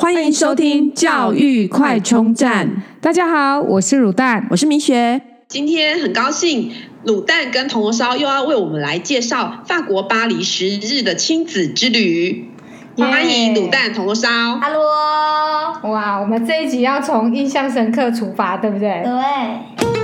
欢迎收听教育快充站。大家好，我是卤蛋，我是明雪。今天很高兴，卤蛋跟铜锣烧又要为我们来介绍法国巴黎十日的亲子之旅。Yeah. 欢迎卤蛋、铜锣烧。Hello，哇，我们这一集要从印象深刻出发，对不对？对。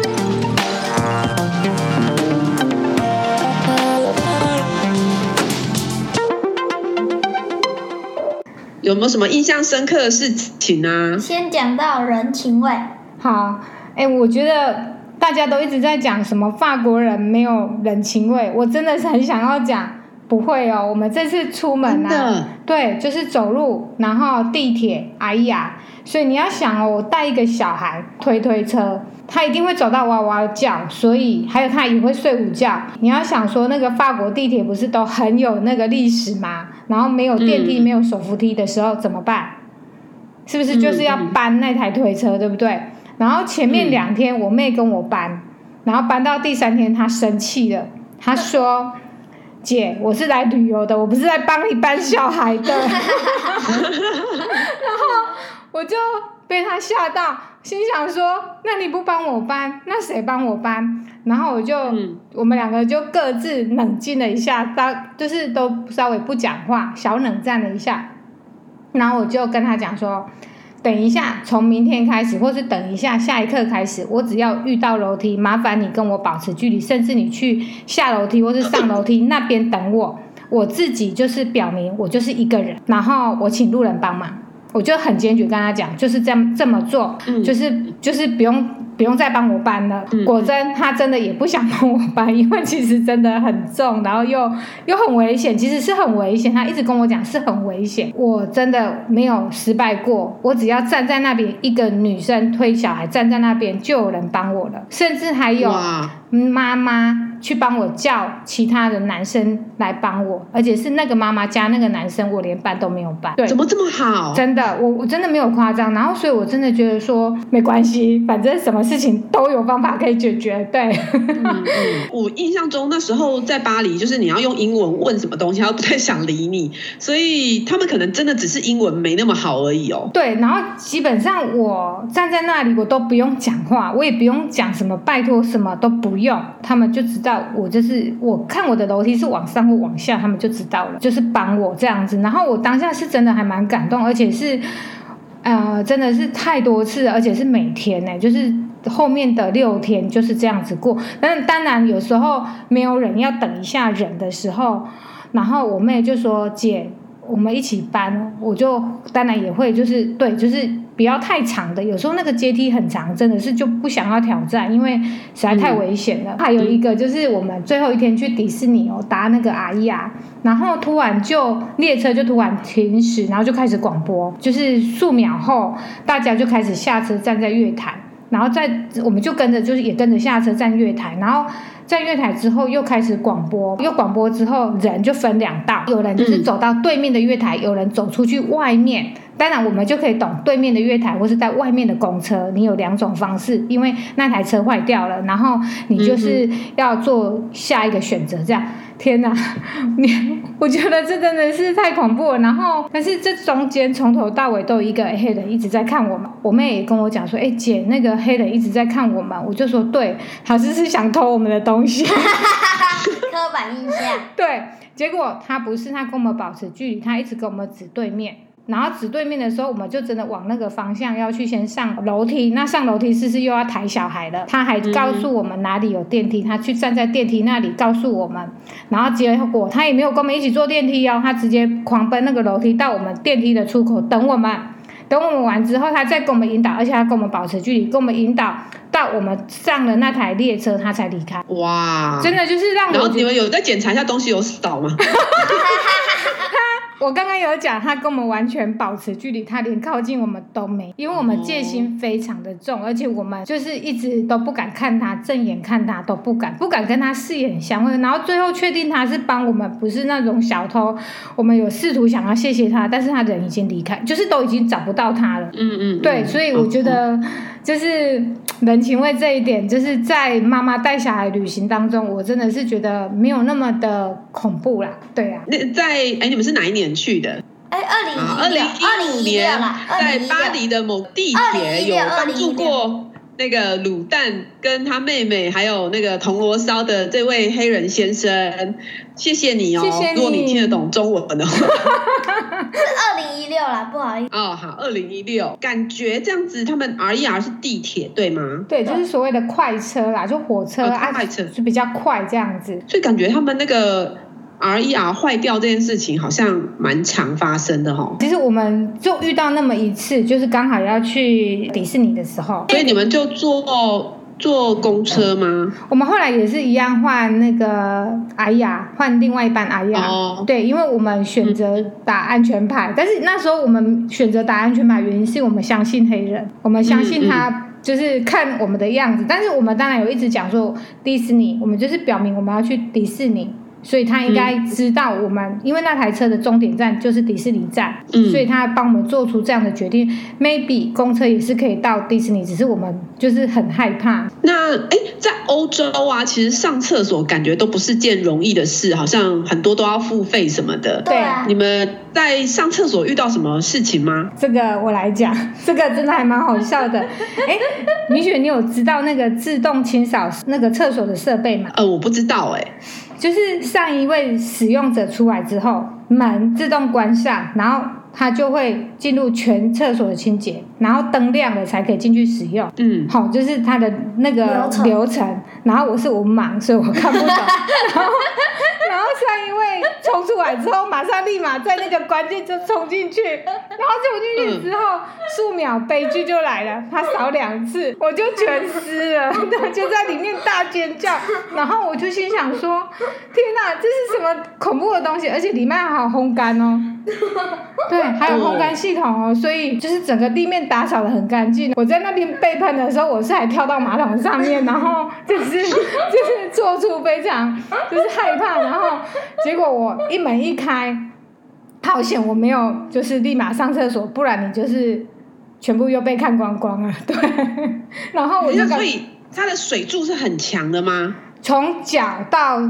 有没有什么印象深刻的事情啊？先讲到人情味。好，哎，我觉得大家都一直在讲什么法国人没有人情味，我真的是很想要讲，不会哦。我们这次出门啊，对，就是走路，然后地铁，哎呀，所以你要想哦，我带一个小孩推推车。他一定会走到哇哇叫，所以还有他也会睡午觉。你要想说，那个法国地铁不是都很有那个历史吗？然后没有电梯、嗯、没有手扶梯的时候怎么办？是不是就是要搬那台推车，嗯、对不对？然后前面两天我妹跟我搬，嗯、然后搬到第三天她生气了，她说：“ 姐，我是来旅游的，我不是来帮你搬小孩的。” 然后我就。被她吓到，心想说：“那你不帮我搬，那谁帮我搬？”然后我就，嗯、我们两个就各自冷静了一下，当就是都稍微不讲话，小冷战了一下。然后我就跟他讲说：“等一下，从明天开始，或是等一下下一刻开始，我只要遇到楼梯，麻烦你跟我保持距离，甚至你去下楼梯或是上楼梯那边等我，我自己就是表明我就是一个人，然后我请路人帮忙。”我就很坚决跟他讲，就是这样这么做，嗯、就是就是不用不用再帮我搬了。嗯、果真，他真的也不想帮我搬，因为其实真的很重，然后又又很危险，其实是很危险。他一直跟我讲是很危险，我真的没有失败过。我只要站在那边，一个女生推小孩站在那边，就有人帮我了，甚至还有妈妈。去帮我叫其他的男生来帮我，而且是那个妈妈加那个男生，我连办都没有办。对，怎么这么好？真的，我我真的没有夸张。然后，所以我真的觉得说没关系，反正什么事情都有方法可以解决。对，嗯嗯，我印象中那时候在巴黎，就是你要用英文问什么东西，他不太想理你，所以他们可能真的只是英文没那么好而已哦。对，然后基本上我站在那里，我都不用讲话，我也不用讲什么拜托，什么都不用，用他们就知道。我就是我看我的楼梯是往上或往下，他们就知道了，就是帮我这样子。然后我当下是真的还蛮感动，而且是，呃，真的是太多次，而且是每天呢，就是后面的六天就是这样子过。但当然有时候没有人要等一下人的时候，然后我妹就说：“姐，我们一起搬。”我就当然也会就是对，就是。不要太长的，有时候那个阶梯很长，真的是就不想要挑战，因为实在太危险了。嗯、还有一个就是我们最后一天去迪士尼哦，搭那个 AIR，然后突然就列车就突然停驶，然后就开始广播，就是数秒后大家就开始下车站在月台，然后在我们就跟着就是也跟着下车站月台，然后。在月台之后又开始广播，又广播之后人就分两道，有人就是走到对面的月台，有人走出去外面。当然我们就可以懂对面的月台或是在外面的公车，你有两种方式，因为那台车坏掉了，然后你就是要做下一个选择，这样。天哪，你我觉得这真的是太恐怖了。然后，但是这中间从头到尾都有一个黑人一直在看我们。我妹也跟我讲说：“哎，姐，那个黑人一直在看我们。”我就说：“对，他是是想偷我们的东西。”刻板印象。对，结果他不是，他跟我们保持距离，他一直跟我们指对面。然后指对面的时候，我们就真的往那个方向要去先上楼梯。那上楼梯是是又要抬小孩了。他还告诉我们哪里有电梯，他去站在电梯那里告诉我们。然后结果他也没有跟我们一起坐电梯哦，他直接狂奔那个楼梯到我们电梯的出口等我们。等我们完之后，他再跟我们引导，而且他跟我们保持距离，跟我们引导到我们上了那台列车，他才离开。哇！真的就是让我。然后你们有再检查一下东西有少吗？我刚刚有讲，他跟我们完全保持距离，他连靠近我们都没，因为我们戒心非常的重，而且我们就是一直都不敢看他正眼看他都不敢，不敢跟他四眼相会。然后最后确定他是帮我们，不是那种小偷。我们有试图想要谢谢他，但是他人已经离开，就是都已经找不到他了。嗯嗯，对，所以我觉得就是人情味这一点，就是在妈妈带小孩旅行当中，我真的是觉得没有那么的恐怖啦。对啊，那在哎，你们是哪一年？去的，哎，二零二零一五年在巴黎的某地铁有帮助过那个卤蛋跟他妹妹，还有那个铜锣烧的这位黑人先生，谢谢你哦。谢谢你。如果你听得懂中文的话，是二零一六啦，不好意思。哦，好，二零一六，感觉这样子，他们 RER 是地铁对吗？对，就是所谓的快车啦，就火车啊，快车就比较快这样子。所以感觉他们那个。RER 坏掉这件事情好像蛮常发生的哈。其实我们就遇到那么一次，就是刚好要去迪士尼的时候。所以你们就坐坐公车吗？我们后来也是一样换那个 RER，换另外一班 RER。哦。对，因为我们选择打安全牌，嗯、但是那时候我们选择打安全牌，原因是我们相信黑人，我们相信他就是看我们的样子。但是我们当然有一直讲说迪士尼，我们就是表明我们要去迪士尼。所以他应该知道我们，嗯、因为那台车的终点站就是迪士尼站，嗯、所以他帮我们做出这样的决定。Maybe 公车也是可以到迪士尼，只是我们就是很害怕。那哎，在欧洲啊，其实上厕所感觉都不是件容易的事，好像很多都要付费什么的。对啊，你们在上厕所遇到什么事情吗？这个我来讲，这个真的还蛮好笑的。哎，米雪，你有知道那个自动清扫那个厕所的设备吗？呃，我不知道哎、欸。就是上一位使用者出来之后，门自动关上，然后他就会进入全厕所的清洁，然后灯亮了才可以进去使用。嗯，好，就是它的那个流程。流程然后我是文盲，所以我看不懂。然后。上一位冲出来之后，马上立马在那个关键就冲进去，然后冲进去之后，数秒悲剧就来了，他扫两次，我就全湿了，他就在里面大尖叫，然后我就心想说：天哪，这是什么恐怖的东西？而且里面还有烘干哦，对，还有烘干系统哦，所以就是整个地面打扫的很干净。我在那边被喷的时候，我是还跳到马桶上面，然后就是就是做出非常就是害怕，然后。结果我一门一开，好险我没有就是立马上厕所，不然你就是全部又被看光光了。对，然后我就所以它的水柱是很强的吗？从脚到。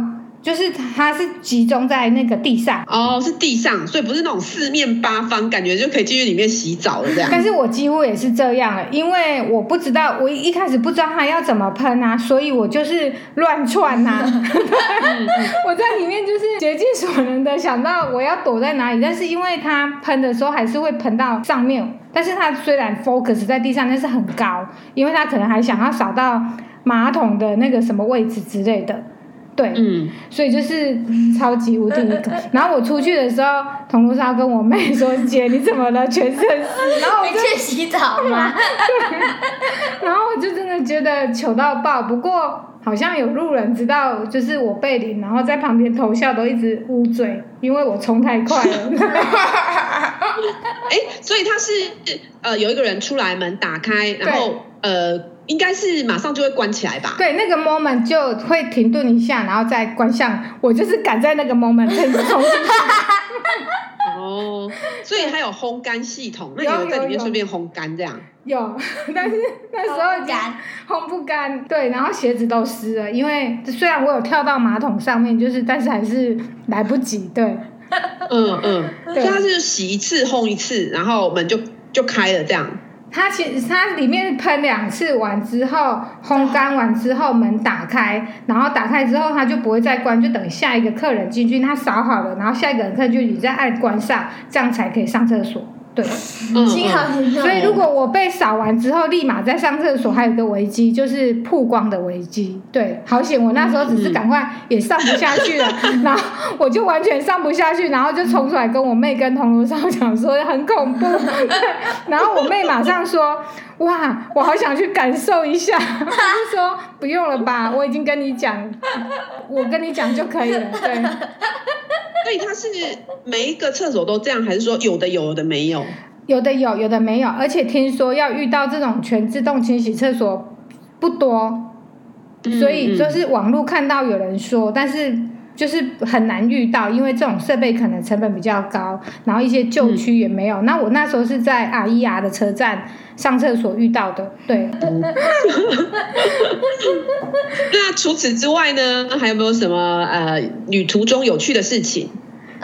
就是它是集中在那个地上哦，是地上，所以不是那种四面八方，感觉就可以进去里面洗澡的这样。但是我几乎也是这样了，因为我不知道，我一开始不知道它要怎么喷啊，所以我就是乱窜呐。我在里面就是竭尽所能的想到我要躲在哪里，但是因为它喷的时候还是会喷到上面，但是它虽然 focus 在地上，但是很高，因为它可能还想要扫到马桶的那个什么位置之类的。对，嗯，所以就是超级无敌。然后我出去的时候，铜锣烧跟我妹说：“姐，你怎么了？全身湿。”然后我就去洗澡吗？对。然后我就真的觉得糗到爆。不过好像有路人知道，就是我被淋，然后在旁边偷笑，都一直捂嘴，因为我冲太快了。哎，所以他是呃，有一个人出来，门打开，然后呃。应该是马上就会关起来吧？对，那个 moment 就会停顿一下，然后再关上。我就是赶在那个 moment 冲进去。哦，所以还有烘干系统，那有在里面顺便烘干这样？有，但是那时候干烘不干，对，然后鞋子都湿了，因为虽然我有跳到马桶上面，就是但是还是来不及，对。嗯嗯，对所以它是洗一次烘一次，然后门就就开了这样。它其实它里面喷两次完之后，烘干完之后门打开，然后打开之后它就不会再关，就等下一个客人进去，它扫好了，然后下一个客人就你再按关上，这样才可以上厕所。对，嗯，幸好所以如果我被扫完之后立马再上厕所，还有一个危机就是曝光的危机。对，好险我那时候只是赶快也上不下去了，然后我就完全上不下去，然后就冲出来跟我妹跟铜锣烧讲说很恐怖，然后我妹马上说哇，我好想去感受一下，他就说不用了吧，我已经跟你讲，我跟你讲就可以了，对。所以他是每一个厕所都这样，还是说有的有，有的没有？有的有，有的没有。而且听说要遇到这种全自动清洗厕所不多，所以就是网络看到有人说，但是就是很难遇到，因为这种设备可能成本比较高，然后一些旧区也没有。那我那时候是在啊伊牙的车站上厕所遇到的，对。那除此之外呢？还有没有什么呃旅途中有趣的事情？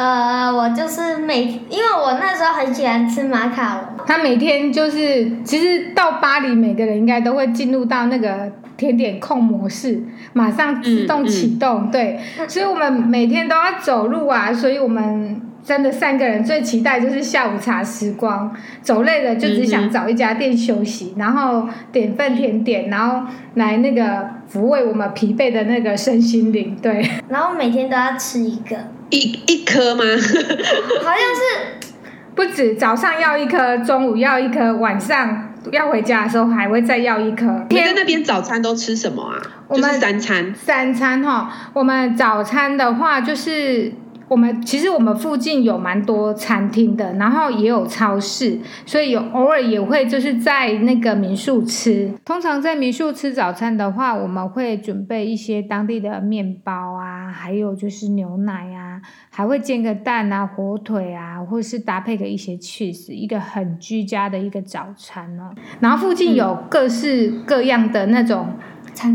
呃，我就是每，因为我那时候很喜欢吃马卡龙。他每天就是，其实到巴黎，每个人应该都会进入到那个甜点控模式，马上自动启动。嗯嗯、对，所以我们每天都要走路啊，所以我们。真的三个人最期待就是下午茶时光，走累了就只想找一家店休息，嗯、然后点份甜点，然后来那个抚慰我们疲惫的那个身心灵。对，然后每天都要吃一个，一一颗吗？好像是不止，早上要一颗，中午要一颗，晚上要回家的时候还会再要一颗。你在那边早餐都吃什么啊？我们三餐，三餐哈，我们早餐的话就是。我们其实我们附近有蛮多餐厅的，然后也有超市，所以有偶尔也会就是在那个民宿吃。通常在民宿吃早餐的话，我们会准备一些当地的面包啊，还有就是牛奶啊，还会煎个蛋啊、火腿啊，或是搭配个一些 cheese，一个很居家的一个早餐哦。然后附近有各式各样的那种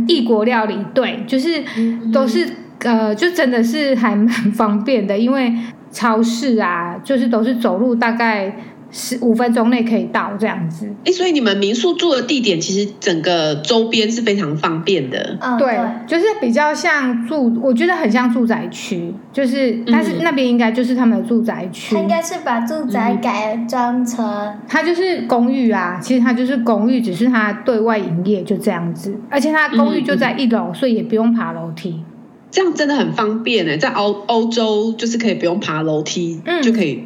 异国料理，对，就是都是。呃，就真的是还蛮方便的，因为超市啊，就是都是走路大概十五分钟内可以到这样子。哎，所以你们民宿住的地点其实整个周边是非常方便的。嗯，对，就是比较像住，我觉得很像住宅区，就是但是那边应该就是他们的住宅区。他应该是把住宅改装成，它就是公寓啊，其实它就是公寓，只是它对外营业就这样子，而且它公寓就在一楼，所以也不用爬楼梯。这样真的很方便呢，在欧欧洲就是可以不用爬楼梯，嗯，就可以，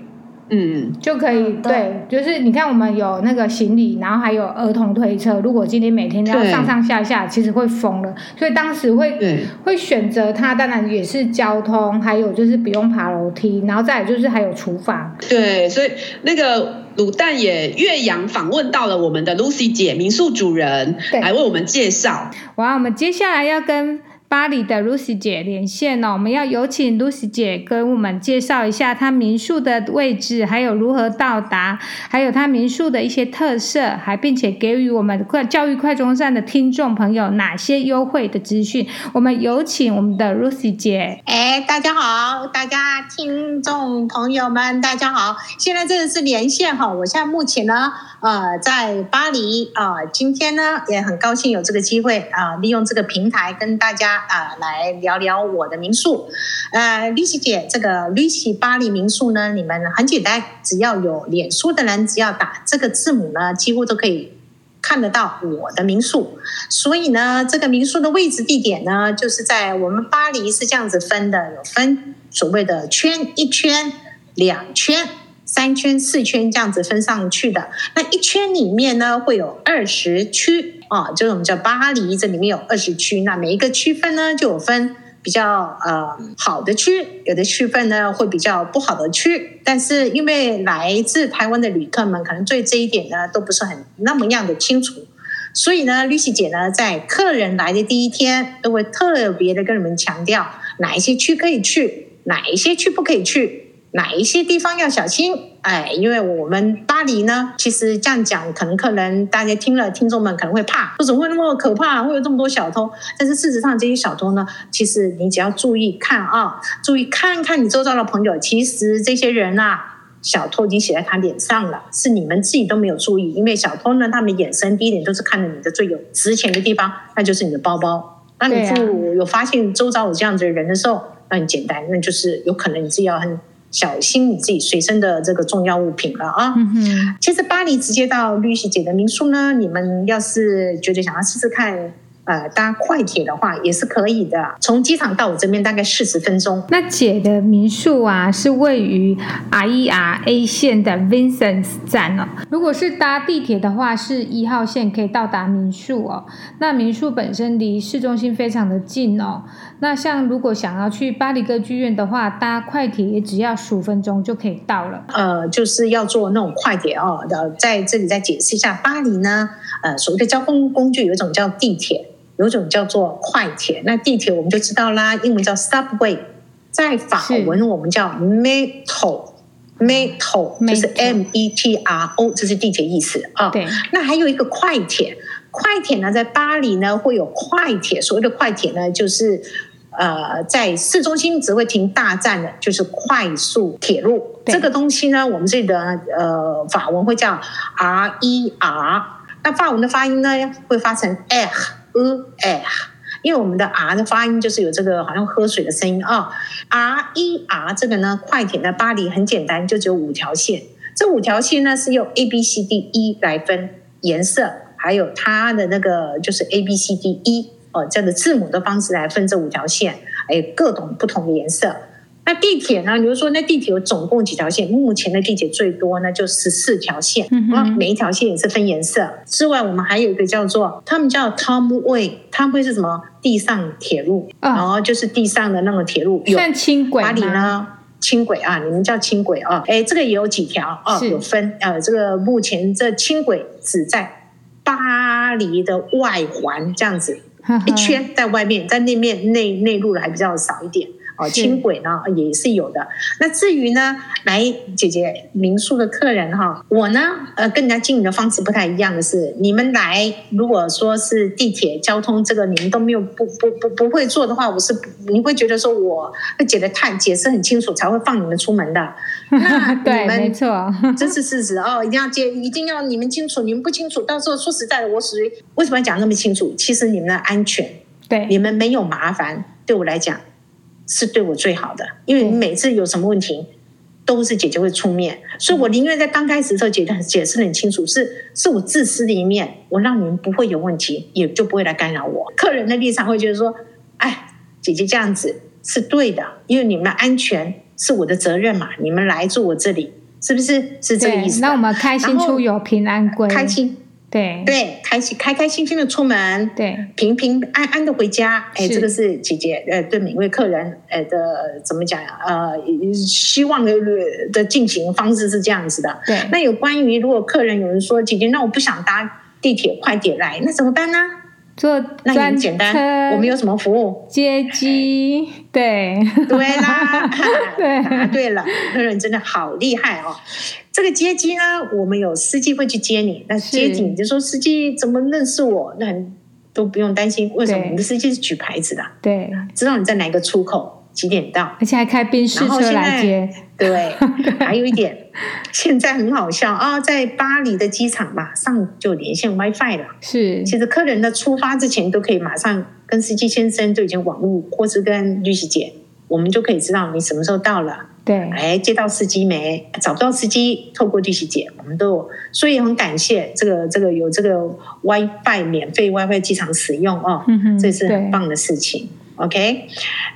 嗯，就可以，对，就是你看我们有那个行李，然后还有儿童推车，如果今天每天要上上下下，其实会疯了，所以当时会会选择它，当然也是交通，还有就是不用爬楼梯，然后再来就是还有厨房，对，所以那个卤蛋也岳阳访问到了我们的 Lucy 姐，民宿主人，来为我们介绍。哇，我们接下来要跟。巴黎的 Lucy 姐连线哦，我们要有请 Lucy 姐跟我们介绍一下她民宿的位置，还有如何到达，还有她民宿的一些特色，还并且给予我们快教育快中站的听众朋友哪些优惠的资讯。我们有请我们的 Lucy 姐。哎，大家好，大家听众朋友们，大家好，现在这个是连线哈，我现在目前呢，呃，在巴黎啊，今天呢也很高兴有这个机会啊，利用这个平台跟大家。啊，来聊聊我的民宿。呃，Lucy 姐，这个 Lucy 巴黎民宿呢，你们很简单，只要有脸书的人，只要打这个字母呢，几乎都可以看得到我的民宿。所以呢，这个民宿的位置地点呢，就是在我们巴黎是这样子分的，有分所谓的圈，一圈、两圈、三圈、四圈这样子分上去的。那一圈里面呢，会有二十区。啊，就是我们叫巴黎，这里面有二十区，那每一个区分呢，就有分比较呃好的区，有的区分呢会比较不好的区。但是因为来自台湾的旅客们可能对这一点呢都不是很那么样的清楚，所以呢，Lucy 姐呢在客人来的第一天都会特别的跟你们强调哪一些区可以去，哪一些区不可以去。哪一些地方要小心？哎，因为我们巴黎呢，其实这样讲，可能可能大家听了，听众们可能会怕，说怎么会那么可怕，会有这么多小偷？但是事实上，这些小偷呢，其实你只要注意看啊，注意看看你周遭的朋友，其实这些人啊，小偷已经写在他脸上了，是你们自己都没有注意。因为小偷呢，他们眼神第一点都是看着你的最有值钱的地方，那就是你的包包。那你就有发现周遭有这样子的人的时候，那很简单，那就是有可能你自己要很。小心你自己随身的这个重要物品了啊！嗯，其实巴黎直接到 Lucy 姐的民宿呢，你们要是觉得想要试试看。呃，搭快铁的话也是可以的，从机场到我这边大概四十分钟。那姐的民宿啊，是位于 IER A 线的 Vincennes 站哦。如果是搭地铁的话，是一号线可以到达民宿哦。那民宿本身离市中心非常的近哦。那像如果想要去巴黎歌剧院的话，搭快铁也只要十五分钟就可以到了。呃，就是要坐那种快铁哦。在这里再解释一下，巴黎呢，呃，所谓的交通工具有一种叫地铁。有一种叫做快铁，那地铁我们就知道啦，英文叫 subway，在法文我们叫 metro，metro 就是 M E T R O，这是地铁意思啊。对，那还有一个快铁，快铁呢，在巴黎呢会有快铁，所谓的快铁呢，就是呃，在市中心只会停大站的，就是快速铁路。这个东西呢，我们这里的呃法文会叫 R E R，那法文的发音呢会发成 R E R，因为我们的 R 的发音就是有这个好像喝水的声音啊。R E R 这个呢，快艇的巴黎很简单，就只有五条线。这五条线呢是用 A B C D E 来分颜色，还有它的那个就是 A B C D E 哦这样的字母的方式来分这五条线，还有各种不同的颜色。那地铁呢？比如说，那地铁有总共几条线？目前的地铁最多呢，就十四条线。嗯哼，每一条线也是分颜色。之外，我们还有一个叫做，他们叫 Tramway，Tramway 是什么？地上铁路。哦、然后就是地上的那个铁路。算轻轨巴黎呢？轻轨啊，你们叫轻轨啊？哎，这个也有几条啊？有分。呃，这个目前这轻轨只在巴黎的外环这样子，一圈在外面，在那面内内陆的还比较少一点。哦，轻轨呢也是有的。那至于呢，来姐姐民宿的客人哈，我呢呃跟人家经营的方式不太一样的是，你们来如果说是地铁交通这个你们都没有不不不不会做的话，我是你会觉得说我会解得太解释很清楚才会放你们出门的。那对，没错，这是事实哦，一定要解，一定要你们清楚，你们不清楚，到时候说实在的，我属于为什么要讲那么清楚？其实你们的安全，对，你们没有麻烦，对我来讲。是对我最好的，因为每次有什么问题，都是姐姐会出面，所以我宁愿在刚开始的时候解释解释得很清楚，是是我自私的一面，我让你们不会有问题，也就不会来干扰我。客人的立场会觉得说，哎，姐姐这样子是对的，因为你们的安全是我的责任嘛，你们来住我这里，是不是？是这个意思？那我们开心出游，平安归，开心。对对，开心开开心心的出门，对，平平安安的回家。哎，这个是姐姐呃对每位客人呃的怎么讲呀？呃，希望的的进行方式是这样子的。对，那有关于如果客人有人说姐姐，那我不想搭地铁快点来，那怎么办呢？坐那很简单，我们有什么服务？接机。对对啦，对答对了，客人真的好厉害哦。这个接机呢，我们有司机会去接你。那接机，你就说司机怎么认识我？那都不用担心。为什么？你的司机是举牌子的，对，知道你在哪个出口，几点到，而且还开宾士车来接。对，还有一点，现在很好笑啊、哦，在巴黎的机场马上就连线 WiFi 了。是，其实客人的出发之前都可以马上跟司机先生就已经网路，或是跟律师姐，我们就可以知道你什么时候到了。对，哎，接到司机没？找不到司机，透过律师姐，我们都有，所以很感谢这个这个有这个 WiFi 免费 WiFi 机场使用哦，嗯、这是很棒的事情。OK，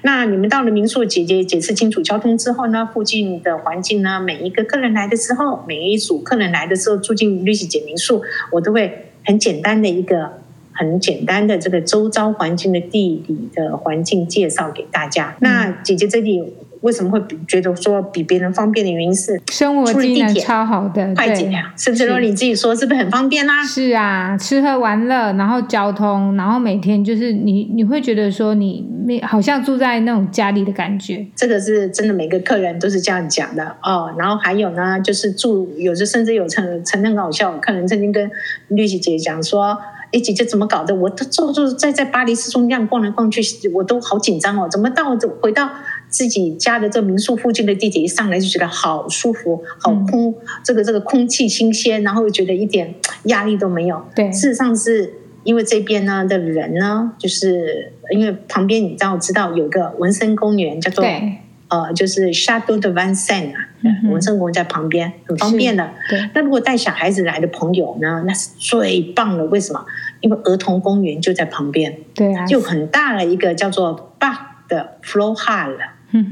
那你们到了民宿，姐姐解释清楚交通之后呢，附近的环境呢，每一个客人来的时候，每一组客人来的时候住进绿喜姐民宿，我都会很简单的一个很简单的这个周遭环境的地理的环境介绍给大家。嗯、那姐姐这里。为什么会觉得说比别人方便的原因是生活机能超好的，快捷呀，是不是？你自己说是不是很方便啦？是啊，吃喝玩乐，然后交通，然后每天就是你你会觉得说你没好像住在那种家里的感觉。这个是真的，每个客人都是这样讲的哦。然后还有呢，就是住有时甚至有曾曾很搞笑，客人曾经跟律师姐讲说：“哎，姐姐怎么搞的？我都坐坐在在巴黎市中央逛来逛去，我都好紧张哦，怎么到回到？”自己家的这民宿附近的地铁一上来就觉得好舒服，好空，嗯、这个这个空气新鲜，然后觉得一点压力都没有。对，事实上是因为这边呢的人呢，就是因为旁边你知道知道有个文森公园叫做对呃，就是 Château de Vincennes 啊，嗯、哼文森公园在旁边，很方便的。对，那如果带小孩子来的朋友呢，那是最棒的。为什么？因为儿童公园就在旁边，对啊，就很大的一个叫做 Parc de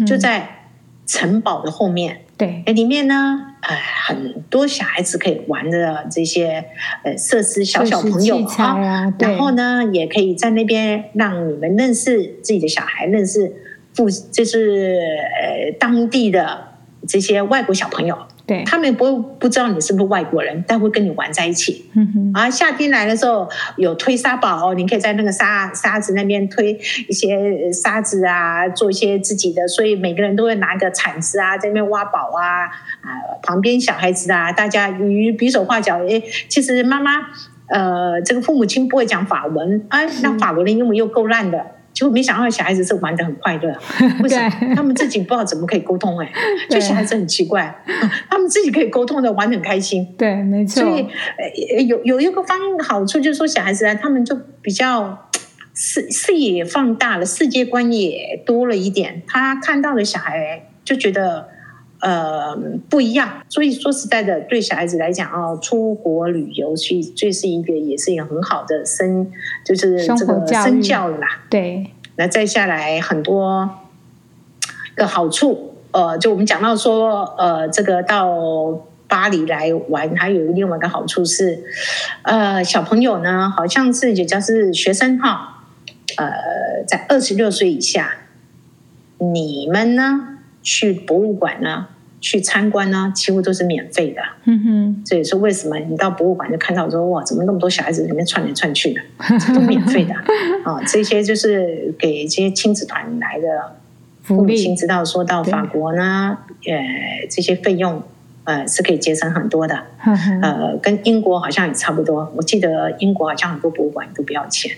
就在城堡的后面，对，里面呢，呃，很多小孩子可以玩的这些呃设施，小小朋友啊，啊然后呢，也可以在那边让你们认识自己的小孩，认识父，就是呃当地的这些外国小朋友。对，他们不会不知道你是不是外国人，但会跟你玩在一起。嗯哼。啊，夏天来的时候有推沙堡，你可以在那个沙沙子那边推一些沙子啊，做一些自己的。所以每个人都会拿个铲子啊，在那边挖宝啊。啊，旁边小孩子啊，大家与比手画脚。诶，其实妈妈呃，这个父母亲不会讲法文，啊，那法国的英文又够烂的。结果没想到小孩子是玩的很快乐，为什么？他们自己不知道怎么可以沟通哎、欸，就小孩子很奇怪，他们自己可以沟通的玩得很开心。对，没错。所以呃有有一个方好处就是说小孩子啊，他们就比较 视视野也放大了，世界观也多了一点，他看到的小孩就觉得。呃，不一样，所以说实在的，对小孩子来讲哦，出国旅游去，这是一个也是一个很好的身，就是这个身教了啦。对，那再下来很多个好处，呃，就我们讲到说，呃，这个到巴黎来玩，还有另外一个好处是，呃，小朋友呢，好像是也就是学生哈，呃，在二十六岁以下，你们呢？去博物馆呢，去参观呢，几乎都是免费的。嗯哼，这也是为什么你到博物馆就看到说哇，怎么那么多小孩子里面窜来窜去的，这都免费的 啊、哦！这些就是给这些亲子团来的父母亲知道，说到法国呢，呃，这些费用呃是可以节省很多的。呃，跟英国好像也差不多。我记得英国好像很多博物馆都不要钱。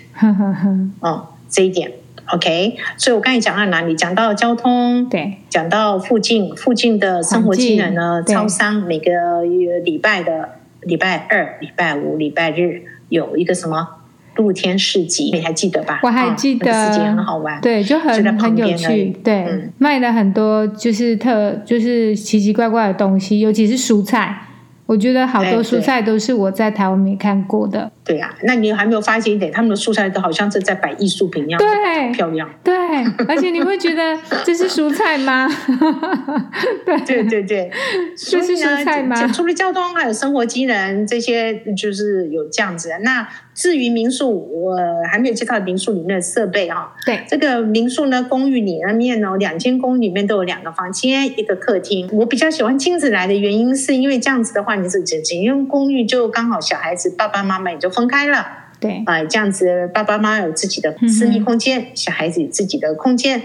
哦，这一点。OK，所以我刚才讲到哪里？讲到交通，对，讲到附近附近的生活技能呢？超商每个礼拜的礼拜二、礼拜五、礼拜日有一个什么露天市集，你还记得吧？我还记得，市集很好玩，对，就很很有趣，对，嗯、卖了很多就是特就是奇奇怪怪的东西，尤其是蔬菜。我觉得好多蔬菜都是我在台湾没看过的。对呀、啊，那你还没有发现一点，他们的蔬菜都好像是在摆艺术品一样，对，漂亮。对，而且你会觉得 这是蔬菜吗？对对对对，这是蔬菜吗？除了交通，还有生活机能这些，就是有这样子。那至于民宿，我还没有介绍民宿里面的设备啊。对，这个民宿呢，公寓里面呢，两间公寓里面都有两个房间，一个客厅。我比较喜欢亲子来的原因，是因为这样子的话，你是只因为公寓，就刚好小孩子爸爸妈妈也就分开了。对，啊、呃，这样子爸爸妈妈有自己的私密空间，嗯、小孩子有自己的空间。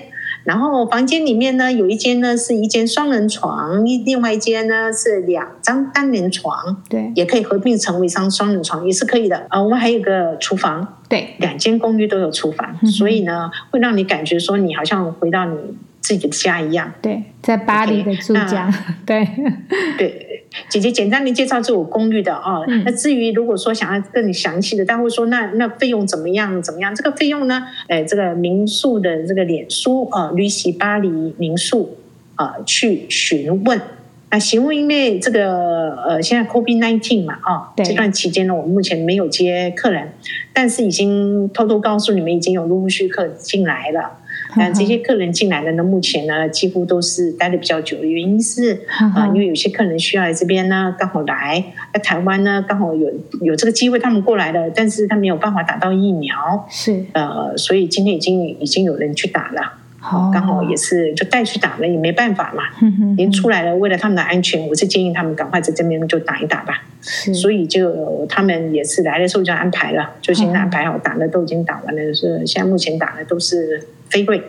然后房间里面呢，有一间呢是一间双人床，另外一间呢是两张单人床，对，也可以合并成为一张双人床，也是可以的。啊、呃，我们还有个厨房，对，两间公寓都有厨房，嗯、所以呢，会让你感觉说你好像回到你自己的家一样。对，在巴黎的住家，对 对。姐姐简单的介绍这种公寓的啊，嗯、那至于如果说想要更详细的，但会说那那费用怎么样怎么样？这个费用呢？哎，这个民宿的这个脸书啊，旅行巴黎民宿啊，去询问那，询问，因为这个呃，现在 COVID-19 嘛啊，对这段期间呢，我们目前没有接客人，但是已经偷偷告诉你们，已经有陆续客进来了。但这些客人进来的呢，目前呢 几乎都是待的比较久的原因是 啊，因为有些客人需要来这边呢，刚好来在台湾呢，刚好有有这个机会，他们过来了，但是他没有办法打到疫苗，是。呃，所以今天已经已经有人去打了，好，刚好也是就带去打了，也没办法嘛，已经出来了，为了他们的安全，我是建议他们赶快在这边就打一打吧，所以就他们也是来的时候就安排了，就现在安排好打的都已经打完了，是现在目前打的都是。飞贵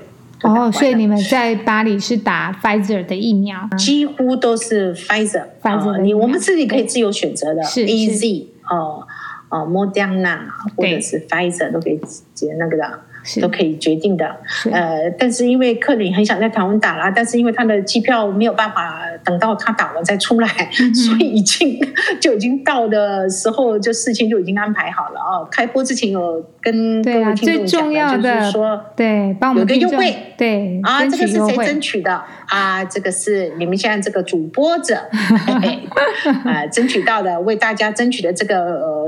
哦，所以你们在巴黎是打 Pfizer 的疫苗，几乎都是 Pfizer。Pfizer，你我们自己可以自由选择的是，AZ 哦哦，Moderna 或者是 Pfizer 都可以直接那个的。都可以决定的，呃，但是因为克林很想在台湾打了，但是因为他的机票没有办法等到他打了再出来，嗯、所以已经就已经到的时候，就事情就已经安排好了。啊。开播之前有跟各位听众讲的，就是说对，帮我们有个优惠，对啊，这个是谁争取的？啊？这个是你们现在这个主播者。啊争取到的，为大家争取的这个呃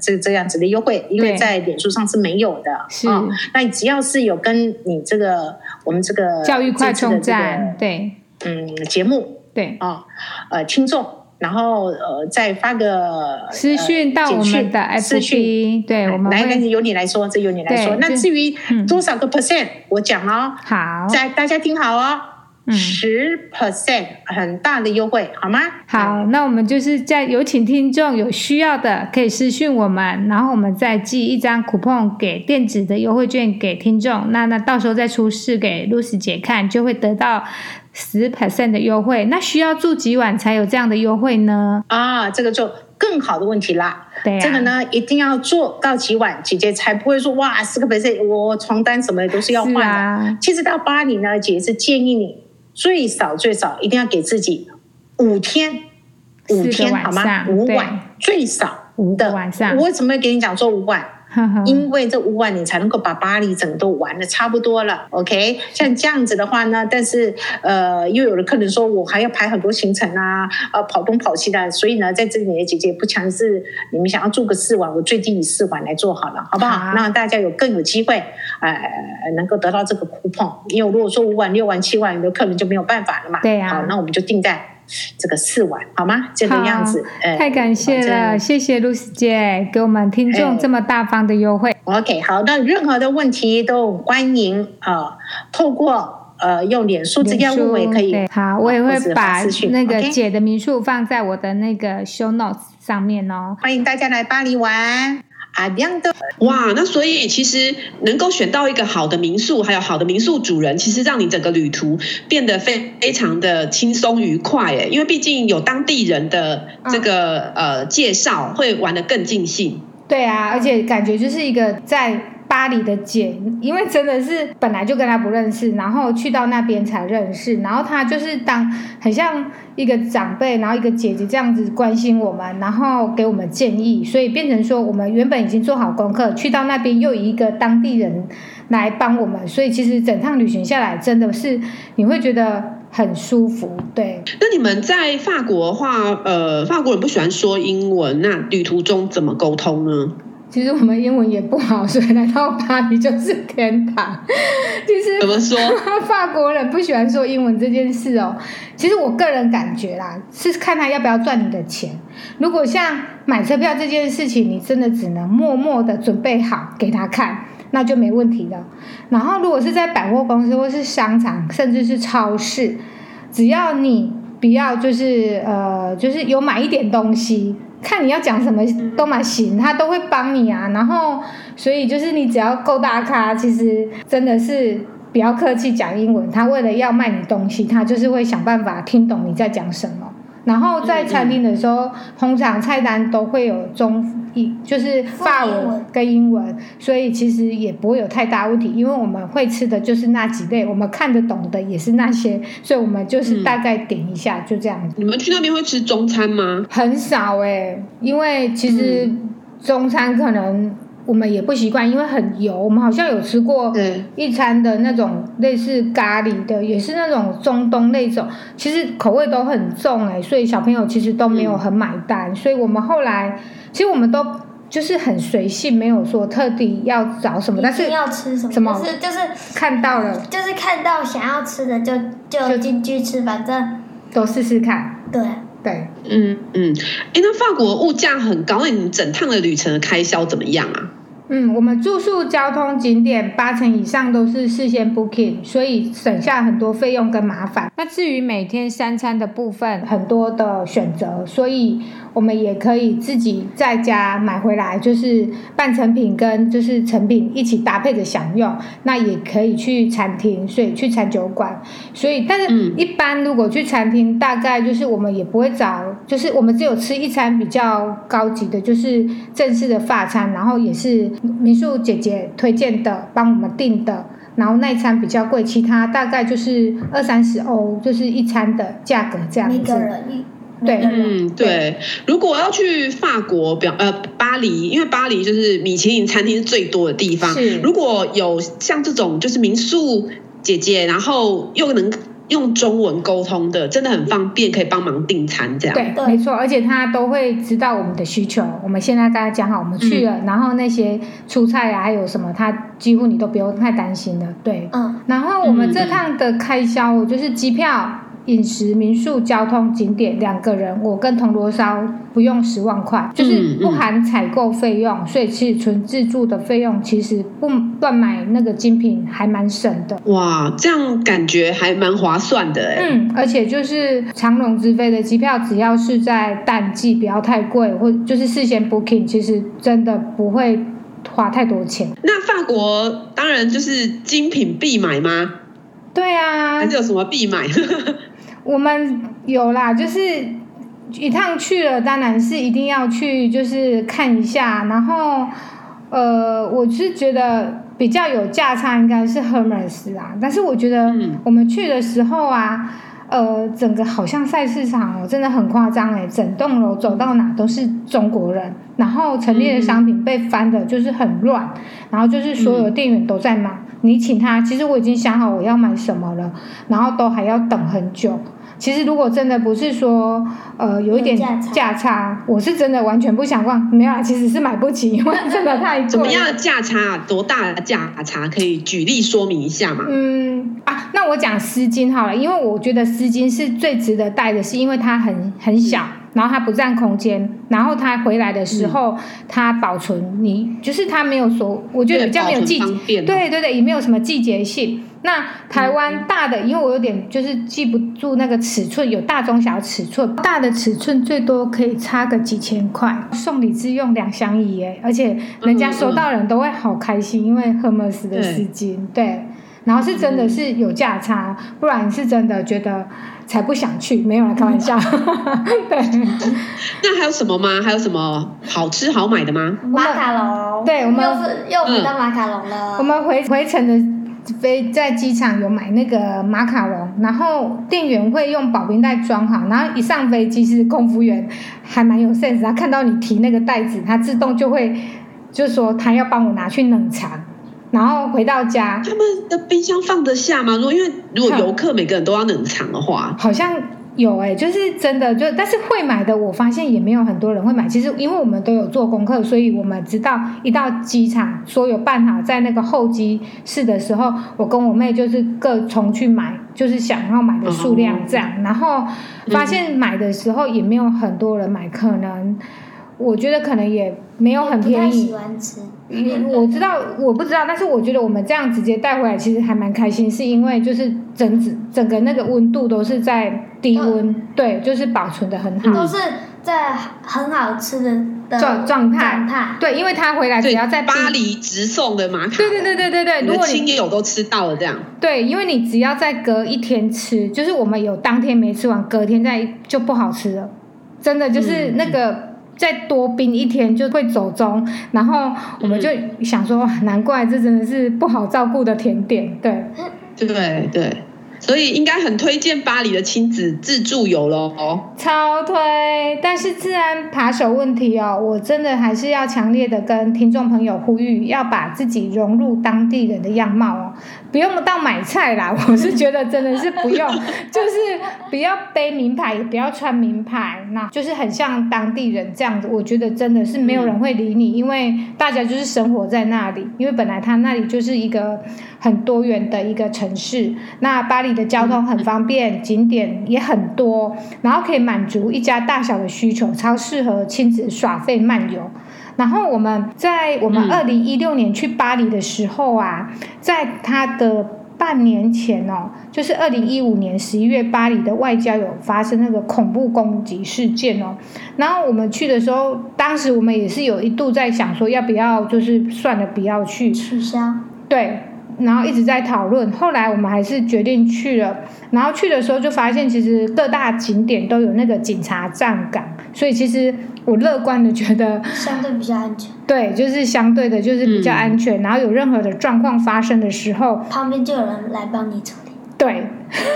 这这样子的优惠，因为在脸书上是没有的，是。那只要是有跟你这个我们这个教育快充站，对，嗯，节目对啊，呃，听众，然后呃，再发个私讯到我们的 FB，私讯，对，我们来，那由你来说，这由你来说。那至于多少个 percent，我讲哦，好，在大家听好哦。十 percent 很大的优惠，好吗？好，那我们就是在有请听众有需要的可以私讯我们，然后我们再寄一张 coupon 给电子的优惠券给听众。那那到时候再出示给露丝姐看，就会得到十 percent 的优惠。那需要住几晚才有这样的优惠呢？啊，这个就更好的问题啦。对、啊，这个呢一定要做到几晚，姐姐才不会说哇，十个 percent，我床单什么的都是要换的。啊、其实到巴黎呢，姐姐是建议你最少最少一定要给自己五天，五天好吗？五晚最少五的晚上。我为什么要给你讲说五晚？因为这五晚你才能够把巴黎整个都玩的差不多了，OK？像这样子的话呢，但是呃，又有的客人说我还要排很多行程啊，呃，跑东跑西的，所以呢，在这里的姐姐不强制，你们想要住个四晚，我最低以四晚来做好了，好不好？让大家有更有机会，呃，能够得到这个 coupon。因为如果说五晚、六晚、七晚，有的客人就没有办法了嘛。对呀、啊。好，那我们就定在。这个四晚好吗？这个样子，太感谢了，谢谢露丝姐给我们听众这么大方的优惠。OK，好，那任何的问题都欢迎啊、呃，透过呃用脸书直接问我也可以。好，我也会把那个姐的民宿放在我的那个 show notes 上面哦。欢迎大家来巴黎玩。啊，这样的哇，那所以其实能够选到一个好的民宿，还有好的民宿主人，其实让你整个旅途变得非非常的轻松愉快诶，因为毕竟有当地人的这个、嗯、呃介绍，会玩得更尽兴。对啊，而且感觉就是一个在。巴黎的姐，因为真的是本来就跟他不认识，然后去到那边才认识，然后他就是当很像一个长辈，然后一个姐姐这样子关心我们，然后给我们建议，所以变成说我们原本已经做好功课，去到那边又以一个当地人来帮我们，所以其实整趟旅行下来真的是你会觉得很舒服。对，那你们在法国的话，呃，法国人不喜欢说英文，那旅途中怎么沟通呢？其实我们英文也不好，所以来到巴黎就是天堂。其实怎么说？法国人不喜欢说英文这件事哦。其实我个人感觉啦，是看他要不要赚你的钱。如果像买车票这件事情，你真的只能默默的准备好给他看，那就没问题了。然后如果是在百货公司或是商场，甚至是超市，只要你不要就是呃，就是有买一点东西。看你要讲什么都蛮行，他都会帮你啊。然后，所以就是你只要够大咖，其实真的是比较客气讲英文。他为了要卖你东西，他就是会想办法听懂你在讲什么。然后在餐厅的时候，通常菜单都会有中。就是法文跟英文，所以其实也不会有太大问题，因为我们会吃的就是那几类，我们看得懂的也是那些，所以我们就是大概点一下，就这样子。你们去那边会吃中餐吗？很少哎、欸，因为其实中餐可能我们也不习惯，因为很油。我们好像有吃过一餐的那种类似咖喱的，也是那种中东那种，其实口味都很重哎、欸，所以小朋友其实都没有很买单，所以我们后来。其实我们都就是很随性，没有说特地要找什么，但是要吃什么，什么就是就是看到了，就是看到想要吃的就就进去吃，反正都试试看。对对，嗯嗯，哎，那法国物价很高，那你整趟的旅程的开销怎么样啊？嗯，我们住宿、交通、景点八成以上都是事先 booking，所以省下很多费用跟麻烦。那至于每天三餐的部分，很多的选择，所以我们也可以自己在家买回来，就是半成品跟就是成品一起搭配着享用。那也可以去餐厅，所以去餐酒馆。所以，但是一般如果去餐厅，大概就是我们也不会找，就是我们只有吃一餐比较高级的，就是正式的法餐，然后也是。民宿姐姐推荐的，帮我们订的，然后那一餐比较贵，其他大概就是二三十欧，就是一餐的价格这样子。每个人对，嗯，对。如果要去法国表呃巴黎，因为巴黎就是米其林餐厅是最多的地方。是。如果有像这种就是民宿姐姐，然后又能。用中文沟通的真的很方便，可以帮忙订餐这样。对，没错，而且他都会知道我们的需求。我们现在跟他讲好，我们去了，嗯、然后那些出菜啊，还有什么，他几乎你都不用太担心了。对，嗯。然后我们这趟的开销就是机票。饮食、民宿、交通、景点，两个人，我跟铜锣烧不用十万块，就是不含采购费用，所以其实纯自助的费用，其实不乱买那个精品还蛮省的。哇，这样感觉还蛮划算的哎。嗯，而且就是长龙直飞的机票，只要是在淡季，不要太贵，或就是事先 booking，其实真的不会花太多钱。那法国当然就是精品必买吗？对啊，还是有什么必买？我们有啦，就是一趟去了，当然是一定要去，就是看一下。然后，呃，我是觉得比较有价差应该是 Hermes 啊，但是我觉得我们去的时候啊。呃，整个好像菜市场哦，真的很夸张哎！整栋楼走到哪都是中国人，然后陈列的商品被翻的就是很乱，然后就是所有店员都在买，你请他，其实我已经想好我要买什么了，然后都还要等很久。其实，如果真的不是说，呃，有一点价差，我是真的完全不想逛。没有啊，其实是买不起，因为真的太贵。怎么样的价差？多大的价差？可以举例说明一下吗？嗯啊，那我讲丝巾好了，因为我觉得丝巾是最值得带的，是因为它很很小，嗯、然后它不占空间，然后它回来的时候、嗯、它保存你就是它没有说，我觉得比较没有季节，对对对，也没有什么季节性。那台湾大的，因为我有点就是记不住那个尺寸，有大中小尺寸，大的尺寸最多可以差个几千块，送礼自用两相宜耶，而且人家收到人都会好开心，因为 Hermes 的丝巾，对，然后是真的是有价差，不然是真的觉得才不想去，没有啦，开玩笑，对。那还有什么吗？还有什么好吃好买的吗？马卡龙，对，我们又是又回到马卡龙了，我们回回程的。飞在机场有买那个马卡龙，然后店员会用保冰袋装好，然后一上飞机是空服员还蛮有 sense，他看到你提那个袋子，他自动就会就说他要帮我拿去冷藏，然后回到家。他们的冰箱放得下吗？如果因为如果游客每个人都要冷藏的话，好像。有哎、欸，就是真的，就但是会买的，我发现也没有很多人会买。其实因为我们都有做功课，所以我们知道一到机场，说有办好在那个候机室的时候，我跟我妹就是各冲去买，就是想要买的数量这样。然后发现买的时候也没有很多人买，可能。我觉得可能也没有很便宜。喜欢吃。我知道，我不知道，但是我觉得我们这样直接带回来，其实还蛮开心，是因为就是整整整个那个温度都是在低温，嗯、对，就是保存的很好。都是在很好吃的状状态。状态。对，因为他回来只要在巴黎直送的马卡龙。对对对对对对，如果你亲友都吃到了这样。对，因为你只要再隔一天吃，就是我们有当天没吃完，隔天再就不好吃了，真的就是那个。嗯再多冰一天就会走钟，然后我们就想说，嗯、难怪这真的是不好照顾的甜点，对，对对，所以应该很推荐巴黎的亲子自助游喽哦，超推。但是自然扒手问题哦，我真的还是要强烈的跟听众朋友呼吁，要把自己融入当地人的样貌哦。不用到买菜啦，我是觉得真的是不用，就是不要背名牌，也不要穿名牌，那就是很像当地人这样子。我觉得真的是没有人会理你，因为大家就是生活在那里，因为本来他那里就是一个很多元的一个城市。那巴黎的交通很方便，景点也很多，然后可以满足一家大小的需求，超适合亲子耍费漫游。然后我们在我们二零一六年去巴黎的时候啊，在他的半年前哦，就是二零一五年十一月，巴黎的外交有发生那个恐怖攻击事件哦。然后我们去的时候，当时我们也是有一度在想说，要不要就是算了，不要去取消。对，然后一直在讨论。后来我们还是决定去了。然后去的时候就发现，其实各大景点都有那个警察站岗，所以其实。我乐观的觉得相对比较安全，对，就是相对的，就是比较安全。嗯、然后有任何的状况发生的时候，旁边就有人来帮你处理。对，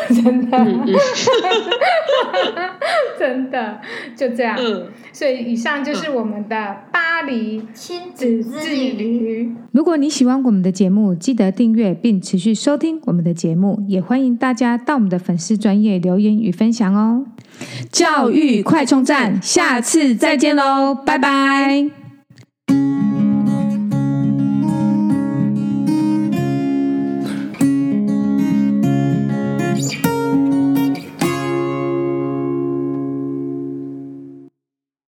真的，嗯嗯、真的就这样。嗯、所以以上就是我们的巴黎亲子之旅。如果你喜欢我们的节目，记得订阅并持续收听我们的节目，也欢迎大家到我们的粉丝专业留言与分享哦。教育快充站，下次再见喽，拜拜。